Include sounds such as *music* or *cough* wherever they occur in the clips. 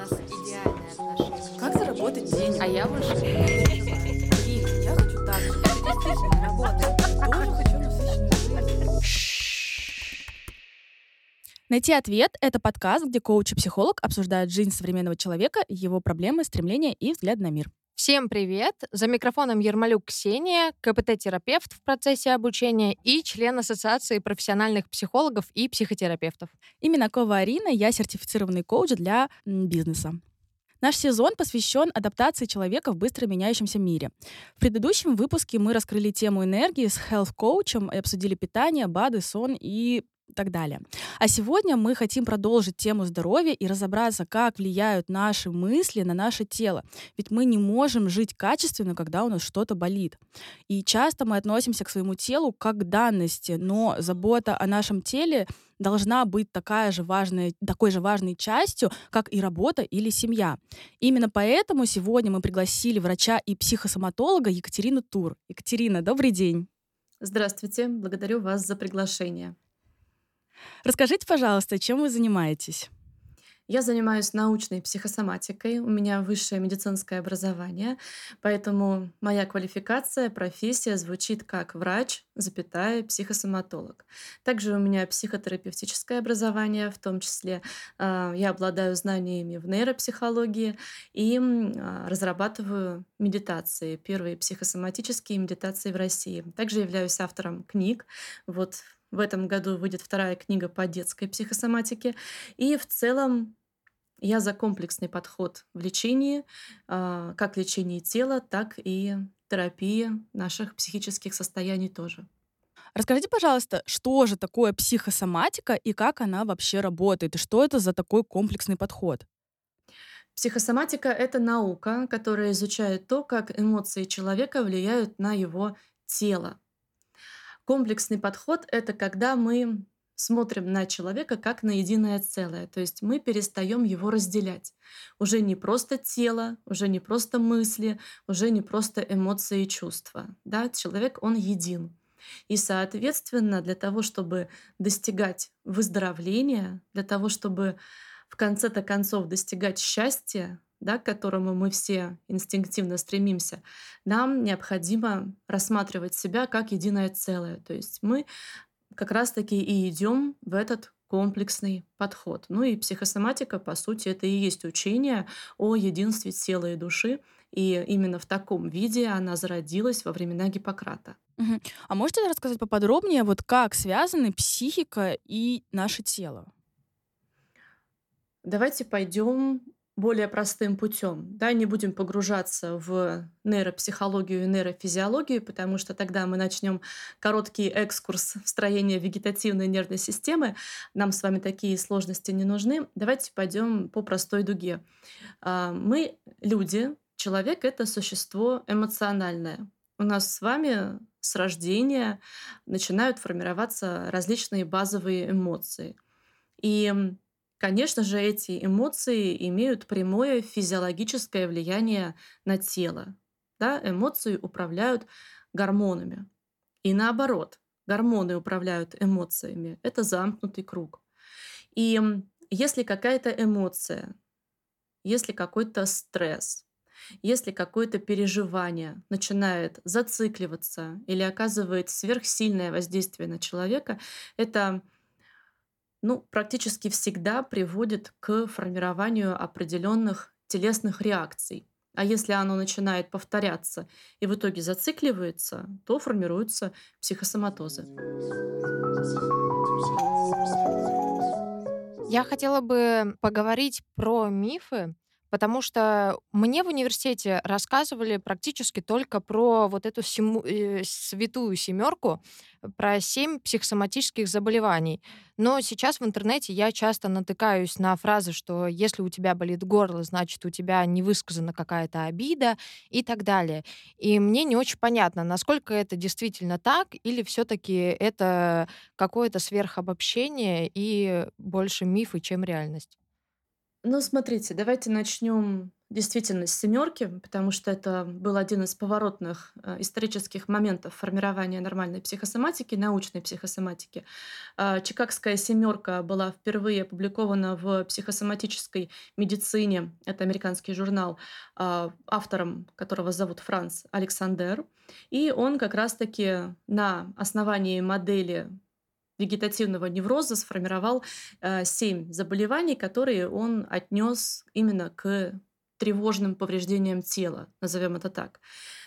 нас идеальные отношения. Как заработать денег? А я больше Блин, я хочу так же. Это действительно работает. Тоже хочу насыщенную жизнь. Найти ответ — это подкаст, где коуч и психолог обсуждают жизнь современного человека, его проблемы, стремления и взгляд на мир. Всем привет! За микрофоном Ермолюк Ксения, КПТ-терапевт в процессе обучения и член Ассоциации профессиональных психологов и психотерапевтов. Именно Кова Арина, я сертифицированный коуч для бизнеса. Наш сезон посвящен адаптации человека в быстро меняющемся мире. В предыдущем выпуске мы раскрыли тему энергии с health-коучем и обсудили питание, БАДы, сон и так далее. А сегодня мы хотим продолжить тему здоровья и разобраться, как влияют наши мысли на наше тело. Ведь мы не можем жить качественно, когда у нас что-то болит. И часто мы относимся к своему телу как к данности, но забота о нашем теле должна быть такая же важная, такой же важной частью, как и работа или семья. Именно поэтому сегодня мы пригласили врача и психосоматолога Екатерину Тур. Екатерина, добрый день. Здравствуйте, благодарю вас за приглашение. Расскажите, пожалуйста, чем вы занимаетесь? Я занимаюсь научной психосоматикой, у меня высшее медицинское образование, поэтому моя квалификация, профессия звучит как врач, запятая, психосоматолог. Также у меня психотерапевтическое образование, в том числе э, я обладаю знаниями в нейропсихологии и э, разрабатываю медитации, первые психосоматические медитации в России. Также являюсь автором книг. Вот в этом году выйдет вторая книга по детской психосоматике. И в целом я за комплексный подход в лечении, а, как лечении тела, так и терапии наших психических состояний тоже. Расскажите, пожалуйста, что же такое психосоматика и как она вообще работает, и что это за такой комплексный подход? Психосоматика — это наука, которая изучает то, как эмоции человека влияют на его тело. Комплексный подход — это когда мы смотрим на человека как на единое целое, то есть мы перестаем его разделять. Уже не просто тело, уже не просто мысли, уже не просто эмоции и чувства. Да? Человек, он един. И, соответственно, для того, чтобы достигать выздоровления, для того, чтобы в конце-то концов достигать счастья, да, к которому мы все инстинктивно стремимся, нам необходимо рассматривать себя как единое целое. То есть мы как раз-таки и идем в этот комплексный подход. Ну и психосоматика, по сути, это и есть учение о единстве тела и души. И именно в таком виде она зародилась во времена Гиппократа. Угу. А можете рассказать поподробнее, вот как связаны психика и наше тело? Давайте пойдем более простым путем. Да, не будем погружаться в нейропсихологию и нейрофизиологию, потому что тогда мы начнем короткий экскурс в строение вегетативной нервной системы. Нам с вами такие сложности не нужны. Давайте пойдем по простой дуге. А, мы люди, человек — это существо эмоциональное. У нас с вами с рождения начинают формироваться различные базовые эмоции. И Конечно же, эти эмоции имеют прямое физиологическое влияние на тело. Да? Эмоции управляют гормонами. И наоборот, гормоны управляют эмоциями. Это замкнутый круг. И если какая-то эмоция, если какой-то стресс, если какое-то переживание начинает зацикливаться или оказывает сверхсильное воздействие на человека, это ну, практически всегда приводит к формированию определенных телесных реакций. А если оно начинает повторяться и в итоге зацикливается, то формируются психосоматозы. Я хотела бы поговорить про мифы, потому что мне в университете рассказывали практически только про вот эту сему, э, святую семерку, про семь психосоматических заболеваний. Но сейчас в интернете я часто натыкаюсь на фразы, что если у тебя болит горло, значит у тебя не высказана какая-то обида и так далее. И мне не очень понятно, насколько это действительно так, или все-таки это какое-то сверхобобщение и больше мифы, чем реальность. Ну, смотрите, давайте начнем действительно с семерки, потому что это был один из поворотных э, исторических моментов формирования нормальной психосоматики, научной психосоматики. А, Чикагская семерка была впервые опубликована в психосоматической медицине. Это американский журнал, а, автором которого зовут Франц Александр. И он как раз-таки на основании модели вегетативного невроза сформировал э, семь заболеваний, которые он отнес именно к тревожным повреждениям тела, назовем это так.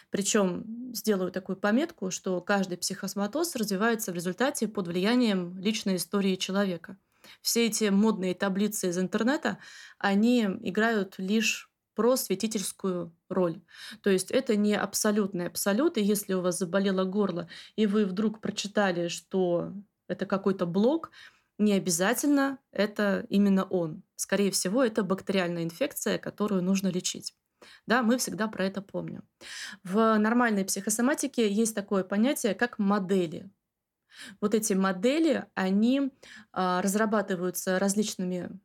Причем сделаю такую пометку, что каждый психосоматоз развивается в результате под влиянием личной истории человека. Все эти модные таблицы из интернета, они играют лишь просветительскую роль. То есть это не абсолютный абсолют, и если у вас заболело горло, и вы вдруг прочитали, что это какой-то блок, не обязательно это именно он. Скорее всего, это бактериальная инфекция, которую нужно лечить. Да, мы всегда про это помним. В нормальной психосоматике есть такое понятие, как модели. Вот эти модели, они а, разрабатываются различными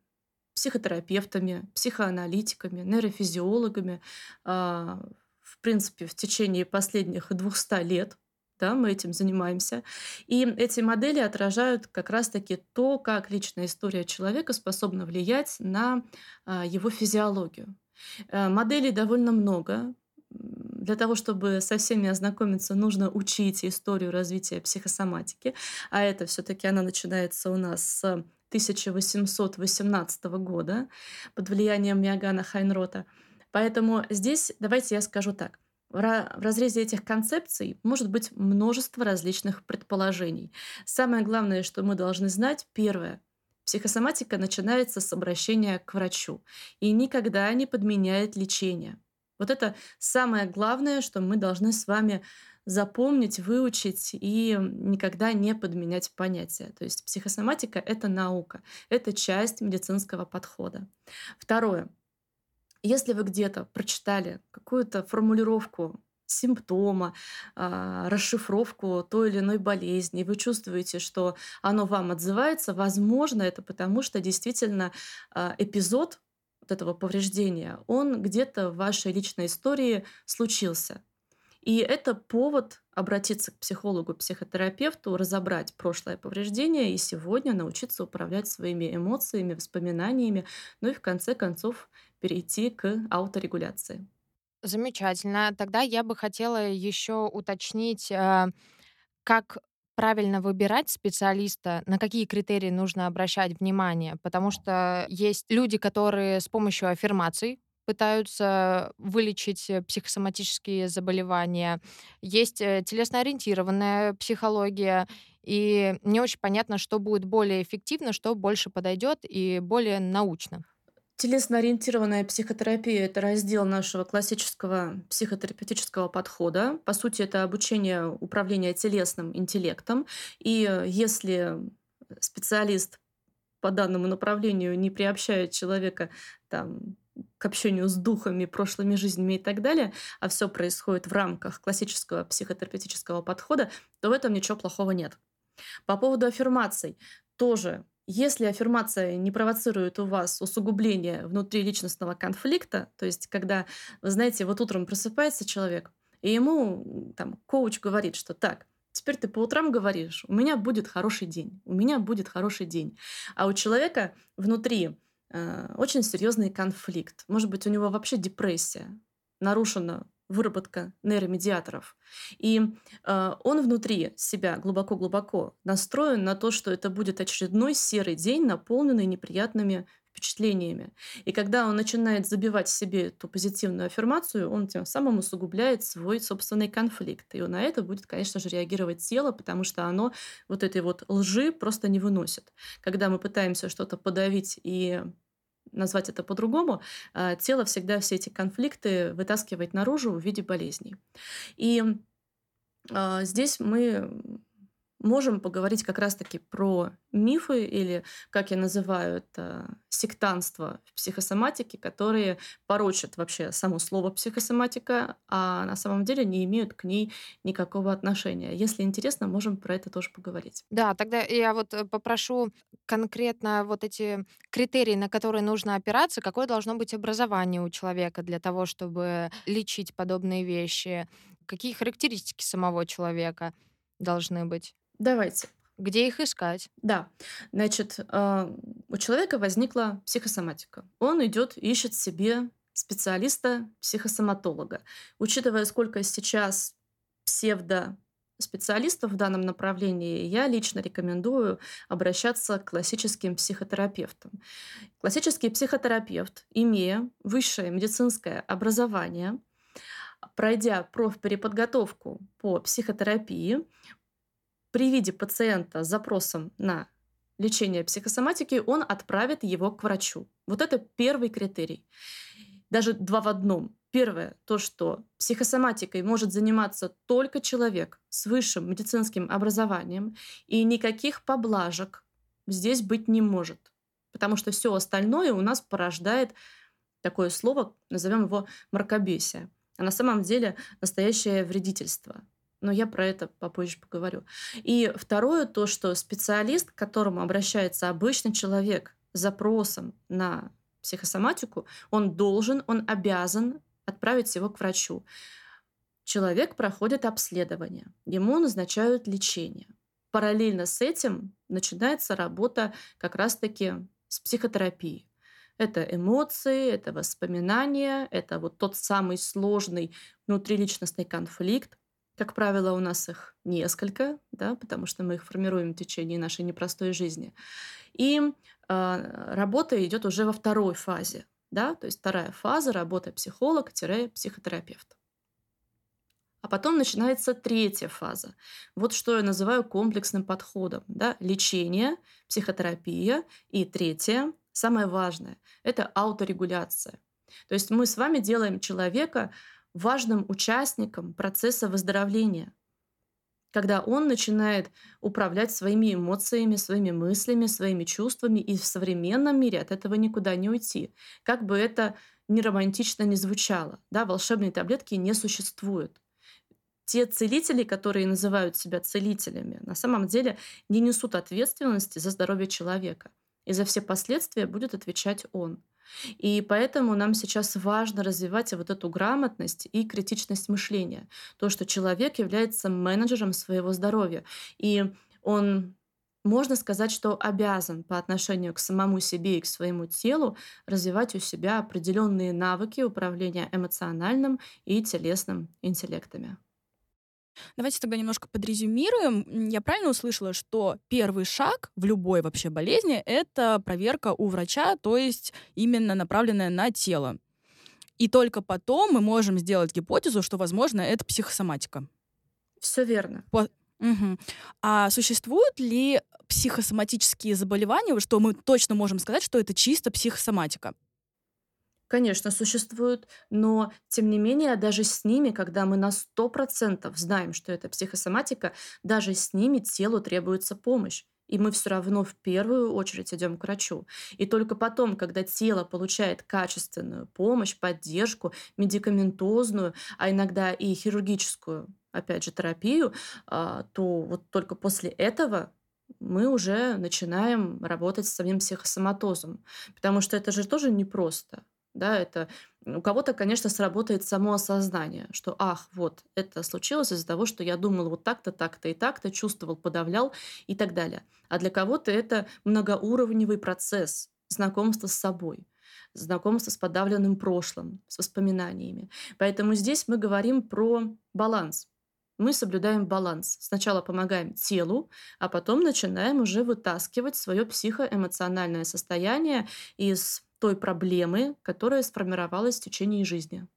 психотерапевтами, психоаналитиками, нейрофизиологами, а, в принципе, в течение последних 200 лет да, мы этим занимаемся. И эти модели отражают как раз-таки то, как личная история человека способна влиять на а, его физиологию. Э, моделей довольно много. Для того, чтобы со всеми ознакомиться, нужно учить историю развития психосоматики, а это все-таки она начинается у нас с 1818 года под влиянием Миагана Хайнрота. Поэтому здесь давайте я скажу так. В разрезе этих концепций может быть множество различных предположений. Самое главное, что мы должны знать, первое, психосоматика начинается с обращения к врачу и никогда не подменяет лечение. Вот это самое главное, что мы должны с вами запомнить, выучить и никогда не подменять понятия. То есть психосоматика — это наука, это часть медицинского подхода. Второе. Если вы где-то прочитали какую-то формулировку симптома, а, расшифровку той или иной болезни, вы чувствуете, что оно вам отзывается, возможно, это потому, что действительно а, эпизод вот этого повреждения, он где-то в вашей личной истории случился. И это повод обратиться к психологу, психотерапевту, разобрать прошлое повреждение и сегодня научиться управлять своими эмоциями, воспоминаниями, ну и в конце концов перейти к ауторегуляции. Замечательно. Тогда я бы хотела еще уточнить, э, как правильно выбирать специалиста, на какие критерии нужно обращать внимание, потому что есть люди, которые с помощью аффирмаций пытаются вылечить э, психосоматические заболевания. Есть э, телесно-ориентированная психология, и не очень понятно, что будет более эффективно, что больше подойдет и более научно. Телесно-ориентированная психотерапия– это раздел нашего классического психотерапевтического подхода. По сути, это обучение управления телесным интеллектом. И э, если специалист по данному направлению не приобщает человека там, к общению с духами, прошлыми жизнями и так далее, а все происходит в рамках классического психотерапевтического подхода, то в этом ничего плохого нет. По поводу аффирмаций тоже если аффирмация не провоцирует у вас усугубление внутриличностного конфликта, то есть когда, вы знаете, вот утром просыпается человек, и ему там коуч говорит, что так, теперь ты по утрам говоришь, у меня будет хороший день, у меня будет хороший день. А у человека внутри э, очень серьезный конфликт. Может быть, у него вообще депрессия, нарушена выработка нейромедиаторов. И э, он внутри себя глубоко-глубоко настроен на то, что это будет очередной серый день, наполненный неприятными впечатлениями. И когда он начинает забивать себе эту позитивную аффирмацию, он тем самым усугубляет свой собственный конфликт. И на это будет, конечно же, реагировать тело, потому что оно вот этой вот лжи просто не выносит. Когда мы пытаемся что-то подавить и назвать это по-другому, а, тело всегда все эти конфликты вытаскивает наружу в виде болезней. И а, здесь мы можем поговорить как раз-таки про мифы или, как я называю это, сектанство в психосоматике, которые порочат вообще само слово психосоматика, а на самом деле не имеют к ней никакого отношения. Если интересно, можем про это тоже поговорить. Да, тогда я вот э, попрошу конкретно вот эти критерии, на которые нужно опираться, какое должно быть образование у человека для того, чтобы лечить подобные вещи, какие характеристики самого человека должны быть. Давайте. Где их искать? Да, значит, а, у человека возникла психосоматика. Он идет, ищет себе специалиста-психосоматолога. Учитывая, сколько сейчас псевдо специалистов в данном направлении, я лично рекомендую обращаться к классическим психотерапевтам. Классический психотерапевт, имея высшее медицинское образование, пройдя профпереподготовку по психотерапии, при виде пациента с запросом на лечение психосоматики, он отправит его к врачу. Вот это первый критерий. Даже два в одном. Первое, то, что психосоматикой может заниматься только человек с высшим медицинским образованием, и никаких поблажек здесь быть не может. Потому что все остальное у нас порождает такое слово, назовем его мракобесие. А на самом деле настоящее вредительство но я про это попозже поговорю. И второе, то, что специалист, к которому обращается обычный человек с запросом на психосоматику, он должен, он обязан отправить его к врачу. Человек проходит обследование, ему назначают лечение. Параллельно с этим начинается работа как раз-таки с психотерапией. Это эмоции, это воспоминания, это вот тот самый сложный внутриличностный конфликт, как правило, у нас их несколько, да, потому что мы их формируем в течение нашей непростой жизни. И э, работа идет уже во второй фазе, да, то есть вторая фаза работы психолог-психотерапевт. А потом начинается третья фаза. Вот что я называю комплексным подходом. Да? Лечение, психотерапия. И третье, самое важное, это ауторегуляция. То есть мы с вами делаем человека важным участником процесса выздоровления, когда он начинает управлять своими эмоциями, своими мыслями, своими чувствами, и в современном мире от этого никуда не уйти. Как бы это ни романтично не звучало, да, волшебные таблетки не существуют. Те целители, которые называют себя целителями, на самом деле не несут ответственности за здоровье человека. И за все последствия будет отвечать он. И поэтому нам сейчас важно развивать вот эту грамотность и критичность мышления. То, что человек является менеджером своего здоровья. И он можно сказать, что обязан по отношению к самому себе и к своему телу развивать у себя определенные навыки управления эмоциональным и телесным интеллектами. Давайте тогда немножко подрезюмируем. Я правильно услышала, что первый шаг в любой вообще болезни — это проверка у врача, то есть именно направленная на тело. И только потом мы можем сделать гипотезу, что, возможно, это психосоматика. Все верно. По... Угу. А существуют ли психосоматические заболевания, что мы точно можем сказать, что это чисто психосоматика? Конечно, существуют, но тем не менее, даже с ними, когда мы на 100% знаем, что это психосоматика, даже с ними телу требуется помощь. И мы все равно в первую очередь идем к врачу. И только потом, когда тело получает качественную помощь, поддержку, медикаментозную, а иногда и хирургическую, опять же, терапию, а, то вот только после этого мы уже начинаем работать с самим психосоматозом. Потому что это же тоже непросто. Да, это у кого-то, конечно, сработает само осознание, что, ах, вот, это случилось из-за того, что я думал вот так-то, так-то и так-то, чувствовал, подавлял и так далее. А для кого-то это многоуровневый процесс знакомства с собой знакомство с подавленным прошлым, с воспоминаниями. Поэтому здесь мы говорим про баланс. Мы соблюдаем баланс. Сначала помогаем телу, а потом начинаем уже вытаскивать свое психоэмоциональное состояние из той проблемы, которая сформировалась в течение жизни.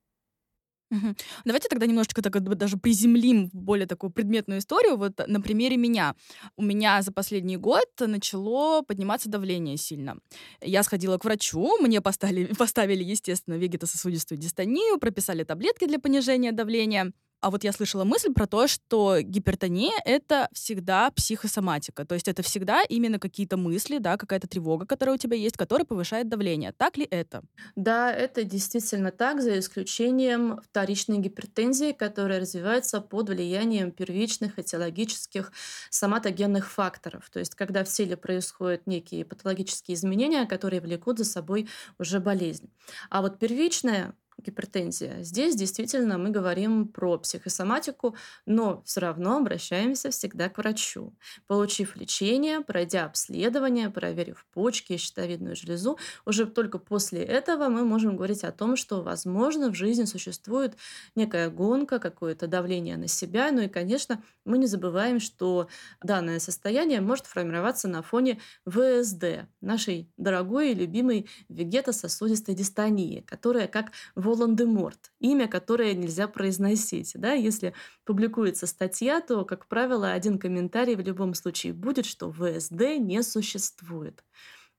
Давайте тогда немножечко так даже приземлим более такую предметную историю. Вот на примере меня. У меня за последний год начало подниматься давление сильно. Я сходила к врачу, мне поставили, *laughs* поставили естественно, вегетососудистую дистонию, прописали таблетки для понижения давления. А вот я слышала мысль про то, что гипертония — это всегда психосоматика. То есть это всегда именно какие-то мысли, да, какая-то тревога, которая у тебя есть, которая повышает давление. Так ли это? Да, это действительно так, за исключением вторичной гипертензии, которая развивается под влиянием первичных этиологических соматогенных факторов. То есть когда в теле происходят некие патологические изменения, которые влекут за собой уже болезнь. А вот первичная гипертензия. Здесь действительно мы говорим про психосоматику, но все равно обращаемся всегда к врачу. Получив лечение, пройдя обследование, проверив почки щитовидную железу, уже только после этого мы можем говорить о том, что, возможно, в жизни существует некая гонка, какое-то давление на себя. Ну и, конечно, мы не забываем, что данное состояние может формироваться на фоне ВСД, нашей дорогой и любимой вегетососудистой дистонии, которая как Волан-де-Морт, имя, которое нельзя произносить. Да? Если публикуется статья, то, как правило, один комментарий в любом случае будет, что ВСД не существует.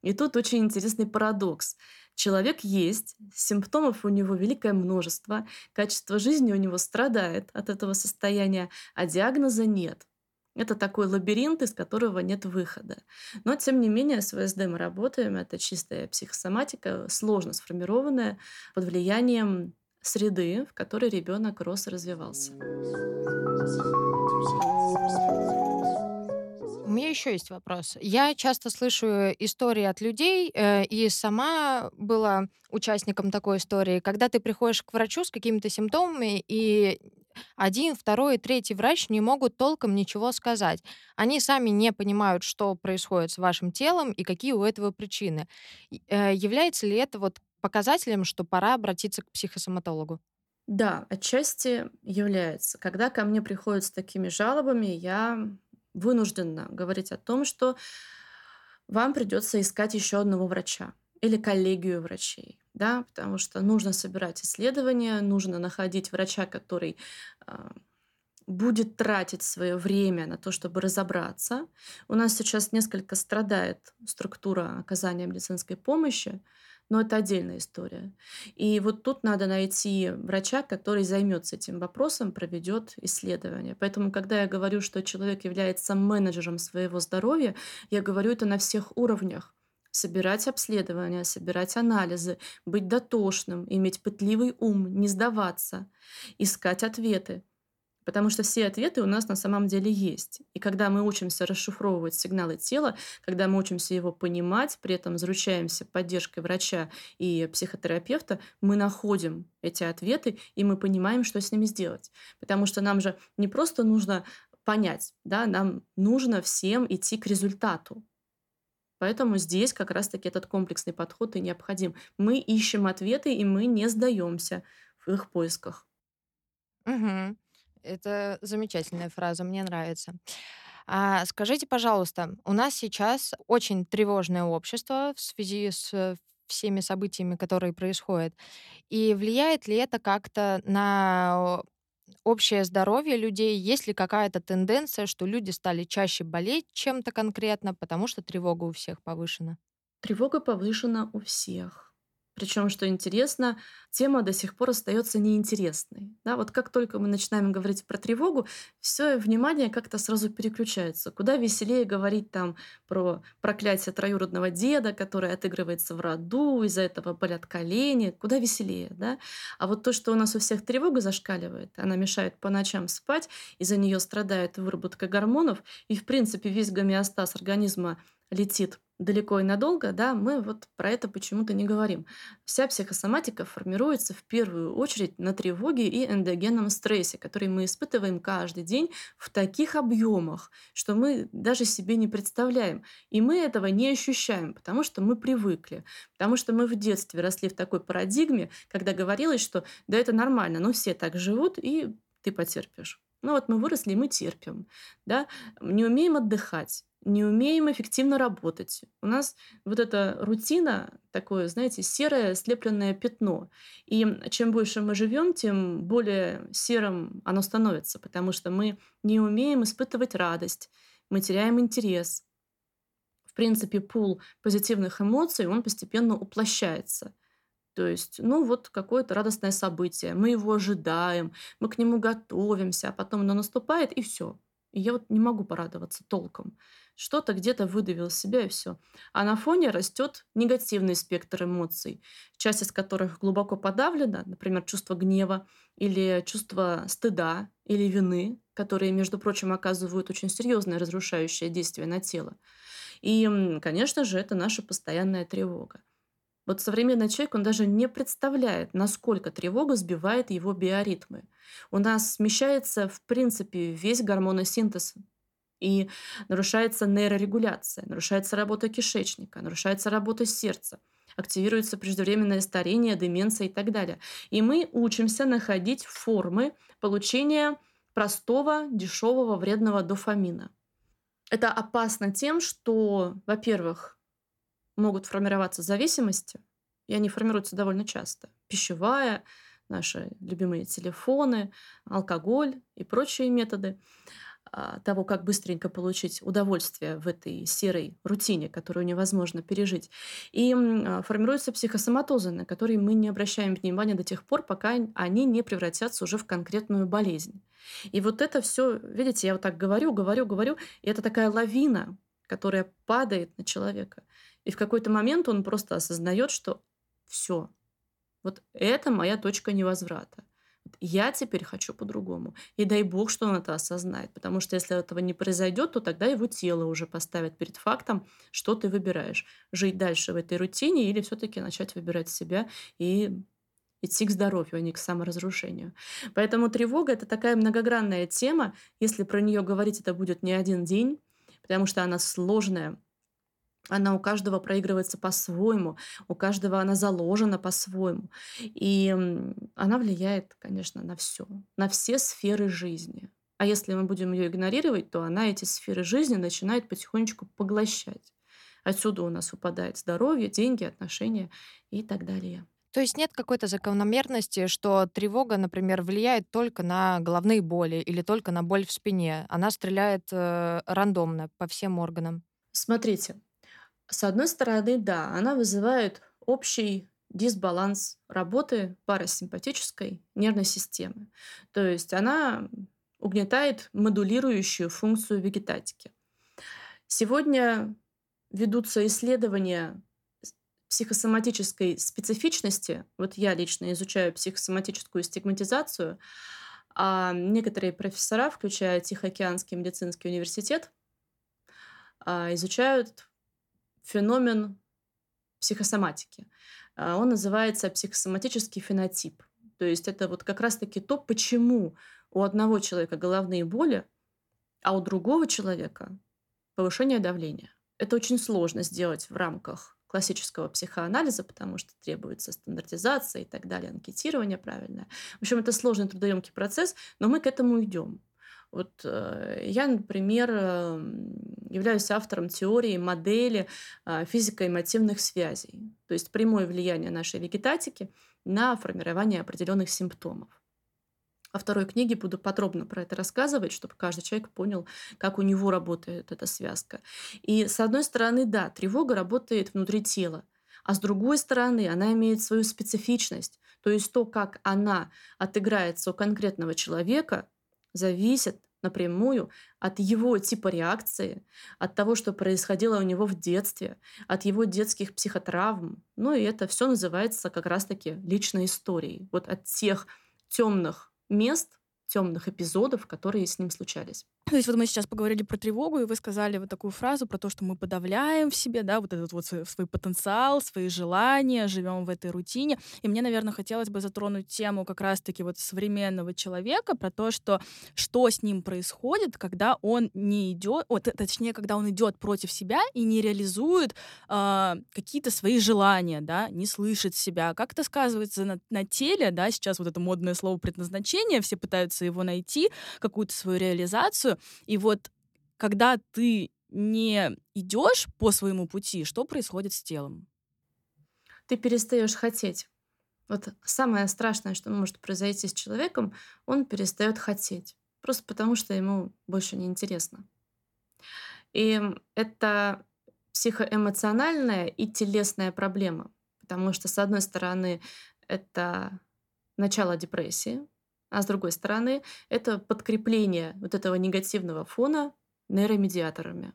И тут очень интересный парадокс. Человек есть, симптомов у него великое множество, качество жизни у него страдает от этого состояния, а диагноза нет. Это такой лабиринт, из которого нет выхода. Но, тем не менее, с ВСД мы работаем. Это чистая психосоматика, сложно сформированная под влиянием среды, в которой ребенок рос и развивался. У меня еще есть вопрос. Я часто слышу истории от людей, э, и сама была участником такой истории, когда ты приходишь к врачу с какими-то симптомами, и один, второй, третий врач не могут толком ничего сказать. Они сами не понимают, что происходит с вашим телом и какие у этого причины. Э, является ли это вот показателем, что пора обратиться к психосоматологу? Да, отчасти является. Когда ко мне приходят с такими жалобами, я вынуждена говорить о том, что вам придется искать еще одного врача или коллегию врачей, да, потому что нужно собирать исследования, нужно находить врача, который э, будет тратить свое время на то, чтобы разобраться. У нас сейчас несколько страдает структура оказания медицинской помощи, но это отдельная история. И вот тут надо найти врача, который займется этим вопросом, проведет исследование. Поэтому, когда я говорю, что человек является менеджером своего здоровья, я говорю это на всех уровнях собирать обследования, собирать анализы, быть дотошным, иметь пытливый ум, не сдаваться, искать ответы. Потому что все ответы у нас на самом деле есть. И когда мы учимся расшифровывать сигналы тела, когда мы учимся его понимать, при этом заручаемся поддержкой врача и психотерапевта, мы находим эти ответы, и мы понимаем, что с ними сделать. Потому что нам же не просто нужно понять, да, нам нужно всем идти к результату. Поэтому здесь как раз-таки этот комплексный подход и необходим. Мы ищем ответы, и мы не сдаемся в их поисках. Мгм. Это замечательная фраза, мне нравится. А, скажите, пожалуйста, у нас сейчас очень тревожное общество в связи с всеми событиями, которые происходят. И влияет ли это как-то на общее здоровье людей? Есть ли какая-то тенденция, что люди стали чаще болеть чем-то конкретно, потому что тревога у всех повышена? Тревога повышена у всех. Причем, что интересно, тема до сих пор остается неинтересной. Да, вот как только мы начинаем говорить про тревогу, все внимание как-то сразу переключается. Куда веселее говорить там про проклятие троюродного деда, который отыгрывается в роду, из-за этого болят колени, куда веселее. Да? А вот то, что у нас у всех тревога зашкаливает, она мешает по ночам спать, из-за нее страдает выработка гормонов, и, в принципе, весь гомеостаз организма летит далеко и надолго, да, мы вот про это почему-то не говорим. Вся психосоматика формируется в первую очередь на тревоге и эндогенном стрессе, который мы испытываем каждый день в таких объемах, что мы даже себе не представляем. И мы этого не ощущаем, потому что мы привыкли, потому что мы в детстве росли в такой парадигме, когда говорилось, что да, это нормально, но все так живут, и ты потерпишь. Ну вот мы выросли, и мы терпим. Да? Не умеем отдыхать не умеем эффективно работать. У нас вот эта рутина, такое, знаете, серое слепленное пятно. И чем больше мы живем, тем более серым оно становится, потому что мы не умеем испытывать радость, мы теряем интерес. В принципе, пул позитивных эмоций, он постепенно уплощается. То есть, ну вот какое-то радостное событие, мы его ожидаем, мы к нему готовимся, а потом оно наступает и все. И я вот не могу порадоваться толком. Что-то где-то выдавил из себя и все. А на фоне растет негативный спектр эмоций, часть из которых глубоко подавлена, например, чувство гнева или чувство стыда или вины, которые, между прочим, оказывают очень серьезное разрушающее действие на тело. И, конечно же, это наша постоянная тревога. Вот современный человек, он даже не представляет, насколько тревога сбивает его биоритмы. У нас смещается, в принципе, весь гормоносинтез. И нарушается нейрорегуляция, нарушается работа кишечника, нарушается работа сердца, активируется преждевременное старение, деменция и так далее. И мы учимся находить формы получения простого, дешевого, вредного дофамина. Это опасно тем, что, во-первых, могут формироваться зависимости, и они формируются довольно часто. Пищевая, наши любимые телефоны, алкоголь и прочие методы а, того, как быстренько получить удовольствие в этой серой рутине, которую невозможно пережить. И а, формируются психосоматозы, на которые мы не обращаем внимания до тех пор, пока они не превратятся уже в конкретную болезнь. И вот это все, видите, я вот так говорю, говорю, говорю, и это такая лавина, которая падает на человека. И в какой-то момент он просто осознает, что все, вот это моя точка невозврата. Я теперь хочу по-другому. И дай бог, что он это осознает. Потому что если этого не произойдет, то тогда его тело уже поставит перед фактом, что ты выбираешь. Жить дальше в этой рутине или все-таки начать выбирать себя и идти к здоровью, а не к саморазрушению. Поэтому тревога – это такая многогранная тема. Если про нее говорить, это будет не один день, потому что она сложная, она у каждого проигрывается по-своему, у каждого она заложена по-своему. И она влияет, конечно, на все, на все сферы жизни. А если мы будем ее игнорировать, то она эти сферы жизни начинает потихонечку поглощать. Отсюда у нас упадает здоровье, деньги, отношения и так далее. То есть нет какой-то закономерности, что тревога, например, влияет только на головные боли или только на боль в спине. Она стреляет э, рандомно по всем органам. Смотрите, с одной стороны, да, она вызывает общий дисбаланс работы парасимпатической нервной системы. То есть она угнетает модулирующую функцию вегетатики. Сегодня ведутся исследования психосоматической специфичности. Вот я лично изучаю психосоматическую стигматизацию, а некоторые профессора, включая Тихоокеанский медицинский университет, а, изучают феномен психосоматики. А, он называется психосоматический фенотип. То есть это вот как раз-таки то, почему у одного человека головные боли, а у другого человека повышение давления. Это очень сложно сделать в рамках классического психоанализа, потому что требуется стандартизация и так далее, анкетирование правильное. В общем, это сложный трудоемкий процесс, но мы к этому идем. Вот э, я, например, эм, являюсь автором теории модели э, физико-эмотивных связей, то есть прямое влияние нашей вегетатики на формирование определенных симптомов. Во второй книге буду подробно про это рассказывать, чтобы каждый человек понял, как у него работает эта связка. И с одной стороны, да, тревога работает внутри тела, а с другой стороны, она имеет свою специфичность. То есть то, как она отыграется у конкретного человека, зависит напрямую от его типа реакции, от того, что происходило у него в детстве, от его детских психотравм. Ну и это все называется как раз-таки личной историей. Вот от тех темных мест, темных эпизодов, которые с ним случались. То есть вот мы сейчас поговорили про тревогу, и вы сказали вот такую фразу про то, что мы подавляем в себе, да, вот этот вот свой, свой потенциал, свои желания, живем в этой рутине. И мне, наверное, хотелось бы затронуть тему как раз-таки вот современного человека, про то, что что с ним происходит, когда он не идет, вот, точнее, когда он идет против себя и не реализует э, какие-то свои желания, да, не слышит себя. Как это сказывается на, на теле, да, сейчас вот это модное слово предназначение, все пытаются его найти, какую-то свою реализацию, и вот когда ты не идешь по своему пути, что происходит с телом? Ты перестаешь хотеть. Вот самое страшное, что может произойти с человеком, он перестает хотеть. Просто потому, что ему больше не интересно. И это психоэмоциональная и телесная проблема. потому что, с одной стороны, это начало депрессии, а с другой стороны, это подкрепление вот этого негативного фона нейромедиаторами.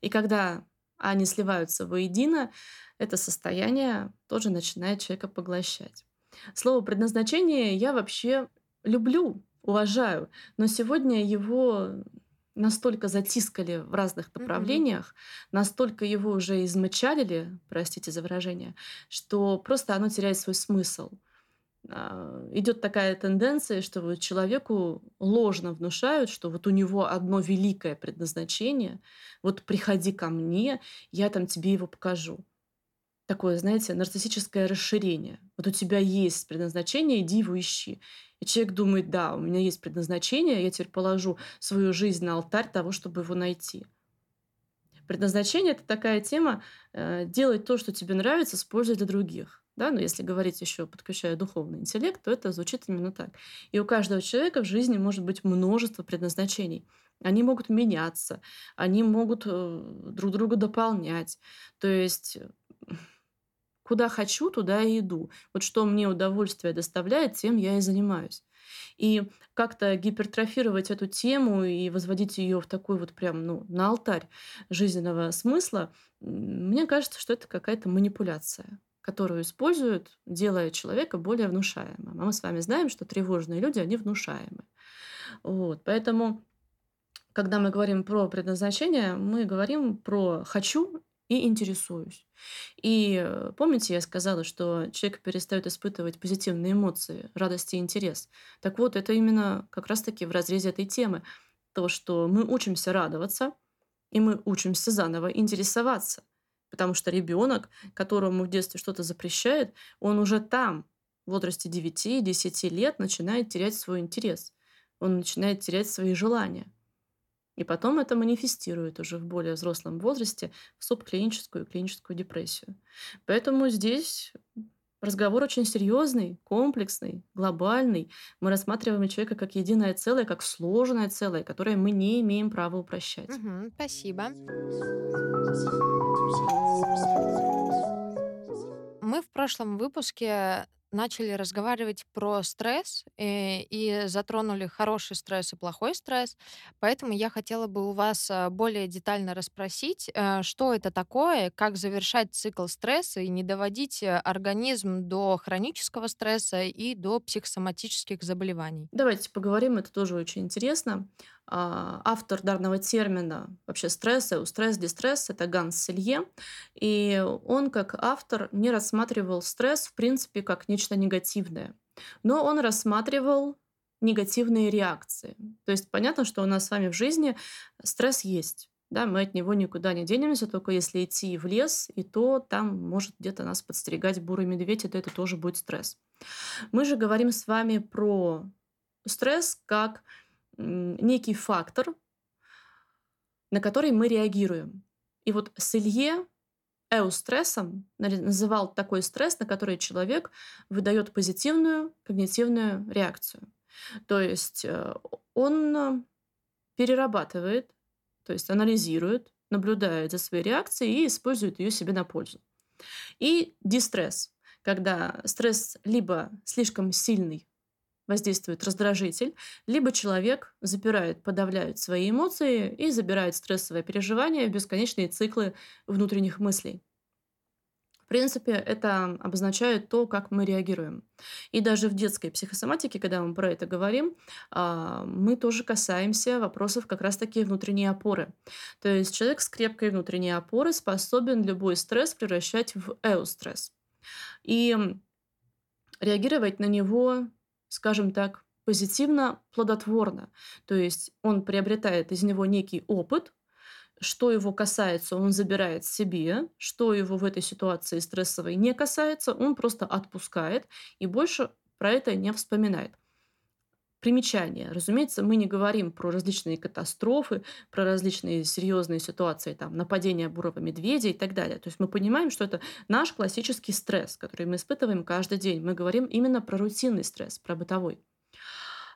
И когда они сливаются воедино, это состояние тоже начинает человека поглощать. Слово предназначение я вообще люблю, уважаю, но сегодня его настолько затискали в разных направлениях, настолько его уже измочалили, простите за выражение, что просто оно теряет свой смысл. А, Идет такая тенденция, что вот человеку ложно внушают, что вот у него одно великое предназначение, вот приходи ко мне, я там тебе его покажу. Такое, знаете, нарциссическое расширение. Вот у тебя есть предназначение, иди его ищи. И человек думает, да, у меня есть предназначение, я теперь положу свою жизнь на алтарь того, чтобы его найти. Предназначение это такая тема э, делать то, что тебе нравится, с пользой для других. Да, но если говорить еще, подключая духовный интеллект, то это звучит именно так. И у каждого человека в жизни может быть множество предназначений. Они могут меняться, они могут э, друг друга дополнять. То есть э, куда хочу, туда и иду. Вот что мне удовольствие доставляет, тем я и занимаюсь. И как-то гипертрофировать эту тему и возводить ее в такой вот прям, ну, на алтарь жизненного смысла, мне кажется, что это какая-то манипуляция которую используют, делая человека более внушаемым. А мы с вами знаем, что тревожные люди, они внушаемы. Вот. Поэтому, когда мы говорим про предназначение, мы говорим про «хочу» и «интересуюсь». И э, помните, я сказала, что человек перестает испытывать позитивные эмоции, радость и интерес. Так вот, это именно как раз-таки в разрезе этой темы. То, что мы учимся радоваться, и мы учимся заново интересоваться. Потому что ребенок, которому в детстве что-то запрещает, он уже там, в возрасте 9-10 лет, начинает терять свой интерес. Он начинает терять свои желания. И потом это манифестирует уже в более взрослом возрасте в субклиническую и клиническую депрессию. Поэтому здесь разговор очень серьезный, комплексный, глобальный. Мы рассматриваем человека как единое целое, как сложное целое, которое мы не имеем права упрощать. Мгм, спасибо. Мы в прошлом выпуске начали разговаривать про стресс э, и затронули хороший стресс и плохой стресс. Поэтому я хотела бы у вас э, более детально расспросить, э, что это такое, как завершать цикл стресса и не доводить э, организм до хронического стресса и до психосоматических заболеваний. Давайте поговорим, это тоже очень интересно. А, Автор данного термина вообще стресса, стресс, дистресс, это Ганс Селье. И он, как автор, не рассматривал стресс, в принципе, как нечто негативное. Но он рассматривал негативные реакции. То есть понятно, что у нас с вами в жизни стресс есть. Да, мы от него никуда не денемся, только если идти в лес, и то там может где-то нас подстерегать бурый медведь, и то это тоже будет стресс. Мы же говорим с вами про стресс как некий фактор, на который мы реагируем. И вот Селье эустрессом нари- называл такой стресс, на который человек выдает позитивную когнитивную реакцию. То есть э, он перерабатывает, то есть анализирует, наблюдает за своей реакцией и использует ее себе на пользу. И дистресс, когда стресс либо слишком сильный, воздействует раздражитель, либо человек запирает, подавляет свои эмоции и забирает стрессовое переживание в бесконечные циклы внутренних мыслей. В принципе, это обозначает то, как мы реагируем. И даже в детской психосоматике, когда мы про это говорим, а, мы тоже касаемся вопросов как раз-таки внутренней опоры. То есть человек с крепкой внутренней опорой способен любой стресс превращать в эустресс. И реагировать на него, скажем так, позитивно, плодотворно. То есть он приобретает из него некий опыт, что его касается, он забирает себе, что его в этой ситуации стрессовой не касается, он просто отпускает и больше про это не вспоминает. Примечание. Разумеется, мы не говорим про различные катастрофы, про различные серьезные ситуации, там, нападение бурого медведя и так далее. То есть мы понимаем, что это наш классический стресс, который мы испытываем каждый день. Мы говорим именно про рутинный стресс, про бытовой.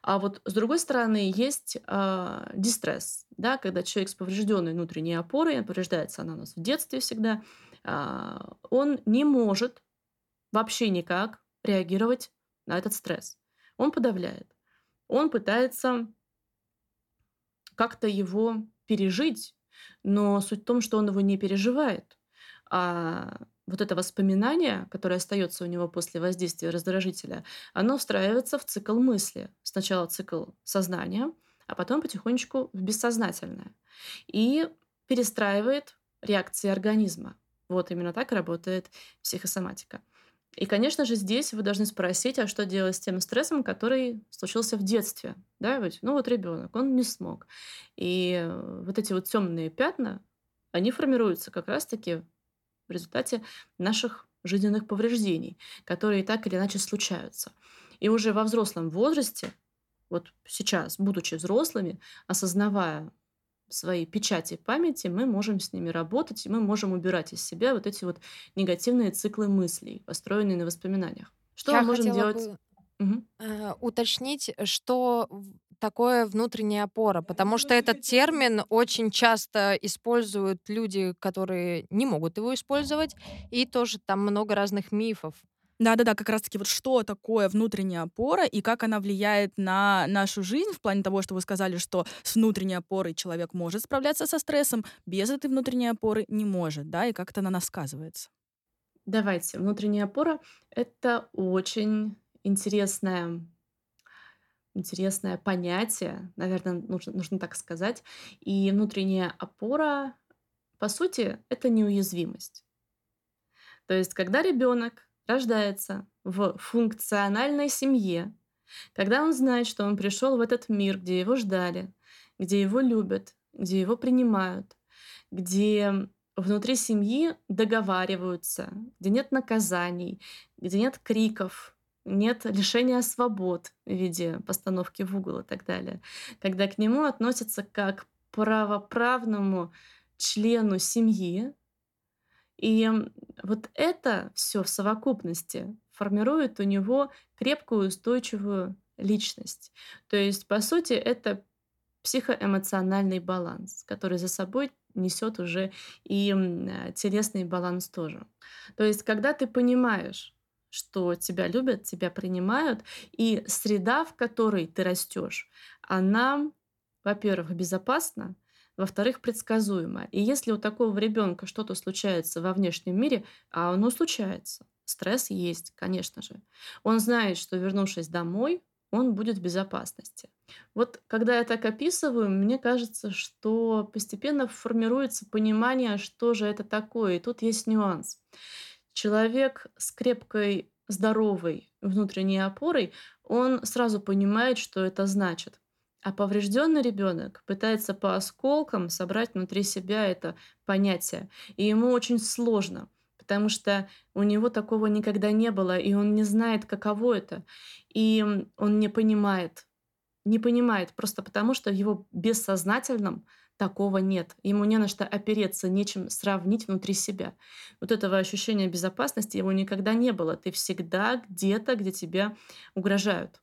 А вот с другой стороны есть э, дистресс, да, когда человек с поврежденной внутренней опорой, повреждается она у нас в детстве всегда, э, он не может вообще никак реагировать на этот стресс. Он подавляет. Он пытается как-то его пережить, но суть в том, что он его не переживает. А вот это воспоминание, которое остается у него после воздействия раздражителя, оно встраивается в цикл мысли. Сначала цикл сознания, а потом потихонечку в бессознательное. И перестраивает реакции организма. Вот именно так работает психосоматика. И, конечно же, здесь вы должны спросить, а что делать с тем стрессом, который случился в детстве. Да, ведь, ну вот ребенок, он не смог. И вот эти вот темные пятна, они формируются как раз-таки в результате наших жизненных повреждений, которые так или иначе случаются. И уже во взрослом возрасте, вот сейчас, будучи взрослыми, осознавая свои печати памяти, мы можем с ними работать, и мы можем убирать из себя вот эти вот негативные циклы мыслей, построенные на воспоминаниях. Что Я мы можем делать? бы э, уточнить, что такое внутренняя опора, потому что этот термин очень часто используют люди, которые не могут его использовать, и тоже там много разных мифов. Да-да-да, как раз-таки вот что такое внутренняя опора и как она влияет на нашу жизнь в плане того, что вы сказали, что с внутренней опорой человек может справляться со стрессом, без этой внутренней опоры не может, да, и как это на нас сказывается. Давайте. Внутренняя опора– это очень интересное, интересное понятие, наверное, нужно, нужно так сказать. И внутренняя опора, по сути, это неуязвимость. То есть, когда ребенок рождается в функциональной семье, когда он знает, что он пришел в этот мир, где его ждали, где его любят, где его принимают, где внутри семьи договариваются, где нет наказаний, где нет криков, нет лишения свобод в виде постановки в угол и так далее, когда к нему относятся как правоправному члену семьи, и вот это все в совокупности формирует у него крепкую, устойчивую личность. То есть, по сути, это психоэмоциональный баланс, который за собой несет уже и э, телесный баланс тоже. То есть, когда ты понимаешь, что тебя любят, тебя принимают, и среда, в которой ты растешь, она, во-первых, безопасна, во-вторых, предсказуемо. И если у такого ребенка что-то случается во внешнем мире, а оно случается, стресс есть, конечно же, он знает, что вернувшись домой, он будет в безопасности. Вот когда я так описываю, мне кажется, что постепенно формируется понимание, что же это такое. И тут есть нюанс. Человек с крепкой, здоровой внутренней опорой, он сразу понимает, что это значит. А поврежденный ребенок пытается по осколкам собрать внутри себя это понятие. И ему очень сложно, потому что у него такого никогда не было, и он не знает, каково это. И он не понимает. Не понимает просто потому, что в его бессознательном такого нет. Ему не на что опереться, нечем сравнить внутри себя. Вот этого ощущения безопасности его никогда не было. Ты всегда где-то, где тебя угрожают.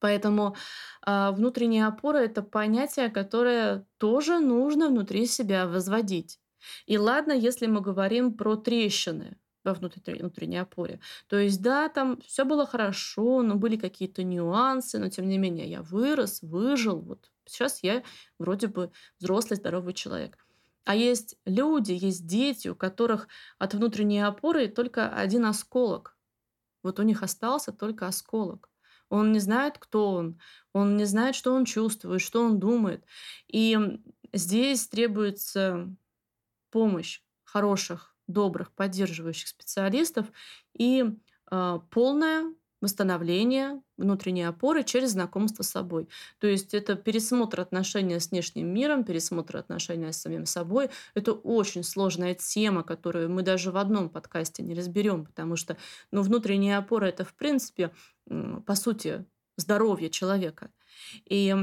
Поэтому а, внутренняя опора это понятие, которое тоже нужно внутри себя возводить. И ладно, если мы говорим про трещины во внутренней опоре. То есть, да, там все было хорошо, но были какие-то нюансы, но тем не менее я вырос, выжил. Вот сейчас я вроде бы взрослый, здоровый человек. А есть люди, есть дети, у которых от внутренней опоры только один осколок. Вот у них остался только осколок. Он не знает, кто он, он не знает, что он чувствует, что он думает. И здесь требуется помощь хороших, добрых, поддерживающих специалистов и а, полное восстановление внутренней опоры через знакомство с собой. То есть это пересмотр отношения с внешним миром, пересмотр отношения с самим собой. Это очень сложная тема, которую мы даже в одном подкасте не разберем, потому что ну, внутренняя опора это в принципе, по сути, здоровье человека. И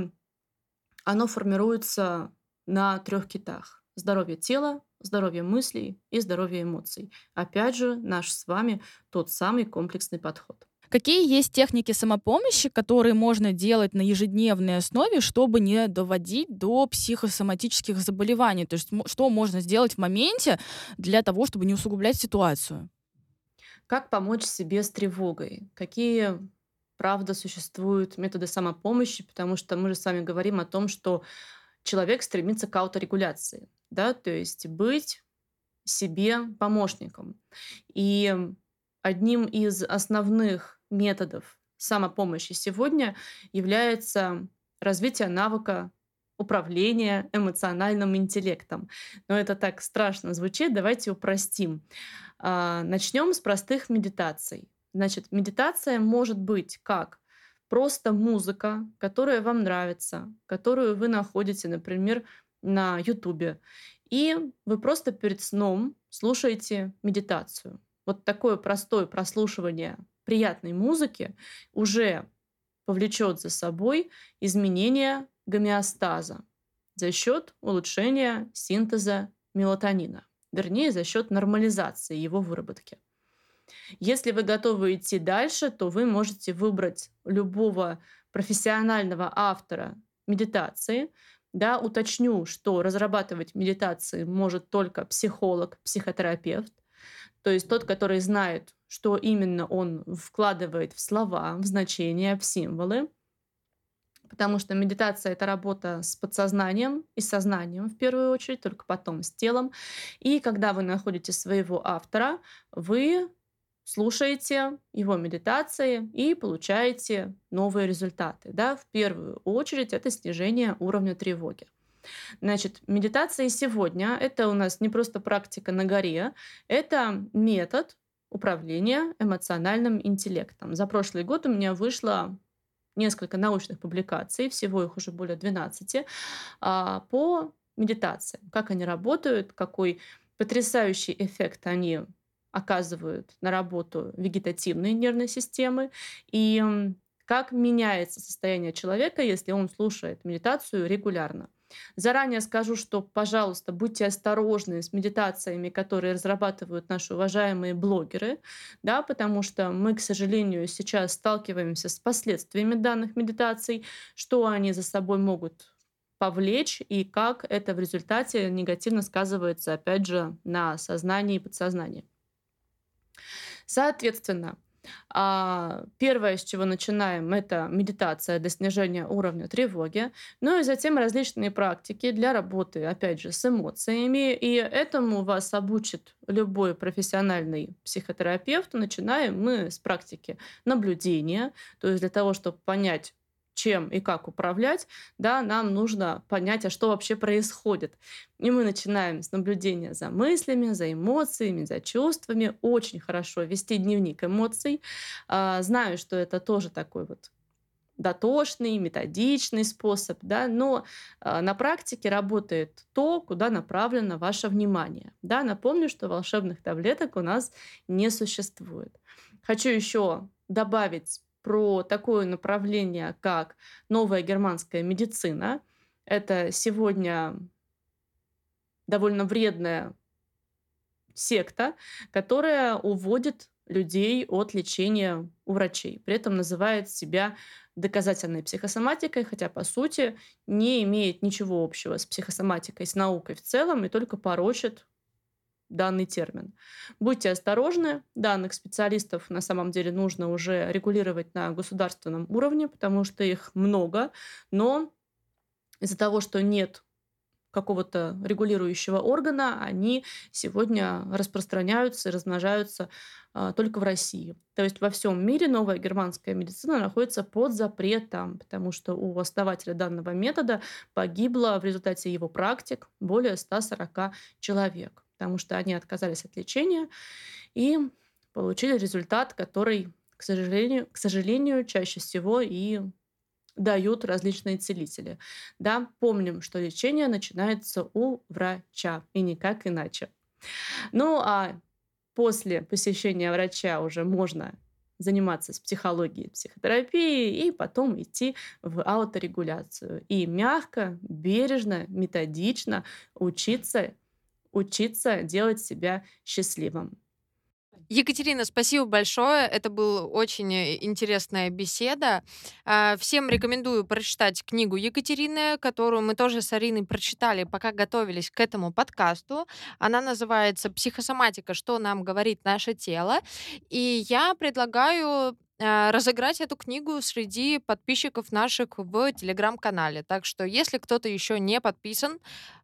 оно формируется на трех китах. Здоровье тела, здоровье мыслей и здоровье эмоций. Опять же, наш с вами тот самый комплексный подход. Какие есть техники самопомощи, которые можно делать на ежедневной основе, чтобы не доводить до психосоматических заболеваний? То есть что можно сделать в моменте для того, чтобы не усугублять ситуацию? Как помочь себе с тревогой? Какие, правда, существуют методы самопомощи? Потому что мы же с вами говорим о том, что человек стремится к ауторегуляции, да, то есть быть себе помощником. И одним из основных методов самопомощи сегодня является развитие навыка управления эмоциональным интеллектом. Но это так страшно звучит, давайте упростим. А, Начнем с простых медитаций. Значит, медитация может быть как просто музыка, которая вам нравится, которую вы находите, например, на Ютубе, и вы просто перед сном слушаете медитацию. Вот такое простое прослушивание приятной музыки уже повлечет за собой изменение гомеостаза за счет улучшения синтеза мелатонина, вернее, за счет нормализации его выработки. Если вы готовы идти дальше, то вы можете выбрать любого профессионального автора медитации. Да, уточню, что разрабатывать медитации может только психолог, психотерапевт, то есть тот, который знает, что именно он вкладывает в слова, в значения, в символы. Потому что медитация — это работа с подсознанием и сознанием в первую очередь, только потом с телом. И когда вы находите своего автора, вы слушаете его медитации и получаете новые результаты. Да? В первую очередь это снижение уровня тревоги. Значит, медитация сегодня — это у нас не просто практика на горе, это метод управления эмоциональным интеллектом. За прошлый год у меня вышло несколько научных публикаций, всего их уже более 12, а, по медитации. Как они работают, какой потрясающий эффект они оказывают на работу вегетативной нервной системы и как меняется состояние человека, если он слушает медитацию регулярно. Заранее скажу, что, пожалуйста, будьте осторожны с медитациями, которые разрабатывают наши уважаемые блогеры, да, потому что мы, к сожалению, сейчас сталкиваемся с последствиями данных медитаций, что они за собой могут повлечь и как это в результате негативно сказывается, опять же, на сознании и подсознании. Соответственно, а, первое, с чего начинаем, это медитация для снижения уровня тревоги, ну и затем различные практики для работы, опять же, с эмоциями. И этому вас обучит любой профессиональный психотерапевт. Начинаем мы с практики наблюдения, то есть для того, чтобы понять, чем и как управлять, да, нам нужно понять, а что вообще происходит. И мы начинаем с наблюдения за мыслями, за эмоциями, за чувствами. Очень хорошо вести дневник эмоций. А, знаю, что это тоже такой вот дотошный, методичный способ, да, но э, на практике работает то, куда направлено ваше внимание. Да, напомню, что волшебных таблеток у нас не существует. Хочу еще добавить про такое направление, как новая германская медицина. Это сегодня довольно вредная секта, которая уводит людей от лечения у врачей. При этом называет себя доказательной психосоматикой, хотя по сути не имеет ничего общего с психосоматикой, с наукой в целом и только порочит данный термин. Будьте осторожны, данных специалистов на самом деле нужно уже регулировать на государственном уровне, потому что их много, но из-за того, что нет какого-то регулирующего органа, они сегодня распространяются и размножаются а, только в России. То есть во всем мире новая германская медицина находится под запретом, потому что у основателя данного метода погибло в результате его практик более 140 человек потому что они отказались от лечения и получили результат, который, к сожалению, к сожалению чаще всего и дают различные целители. Да, помним, что лечение начинается у врача, и никак иначе. Ну а после посещения врача уже можно заниматься с психологией, психотерапией и потом идти в ауторегуляцию. И мягко, бережно, методично учиться учиться делать себя счастливым. Екатерина, спасибо большое. Это была очень э, интересная беседа. А, всем рекомендую прочитать книгу Екатерины, которую мы тоже с Ариной прочитали, пока готовились к этому подкасту. Она называется «Психосоматика. Что нам говорит наше тело». И я предлагаю а, разыграть эту книгу среди подписчиков наших в телеграм-канале. Так что, если кто-то еще не подписан,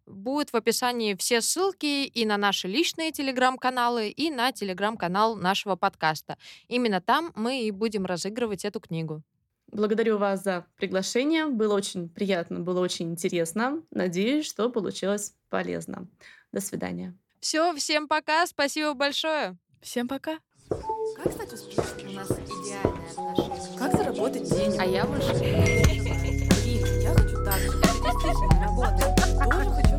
будет в описании все ссылки и на наши личные телеграм-каналы, и на телеграм-канал нашего подкаста. Именно там мы и будем разыгрывать эту книгу. Благодарю вас за приглашение. Было очень приятно, было очень интересно. Надеюсь, что получилось полезно. До свидания. Все, всем пока, спасибо большое. Всем пока. Как стать успешным? У нас идеальные отношения. Как заработать денег? А я больше. *laughs* Я хочу так же. Действительно работает.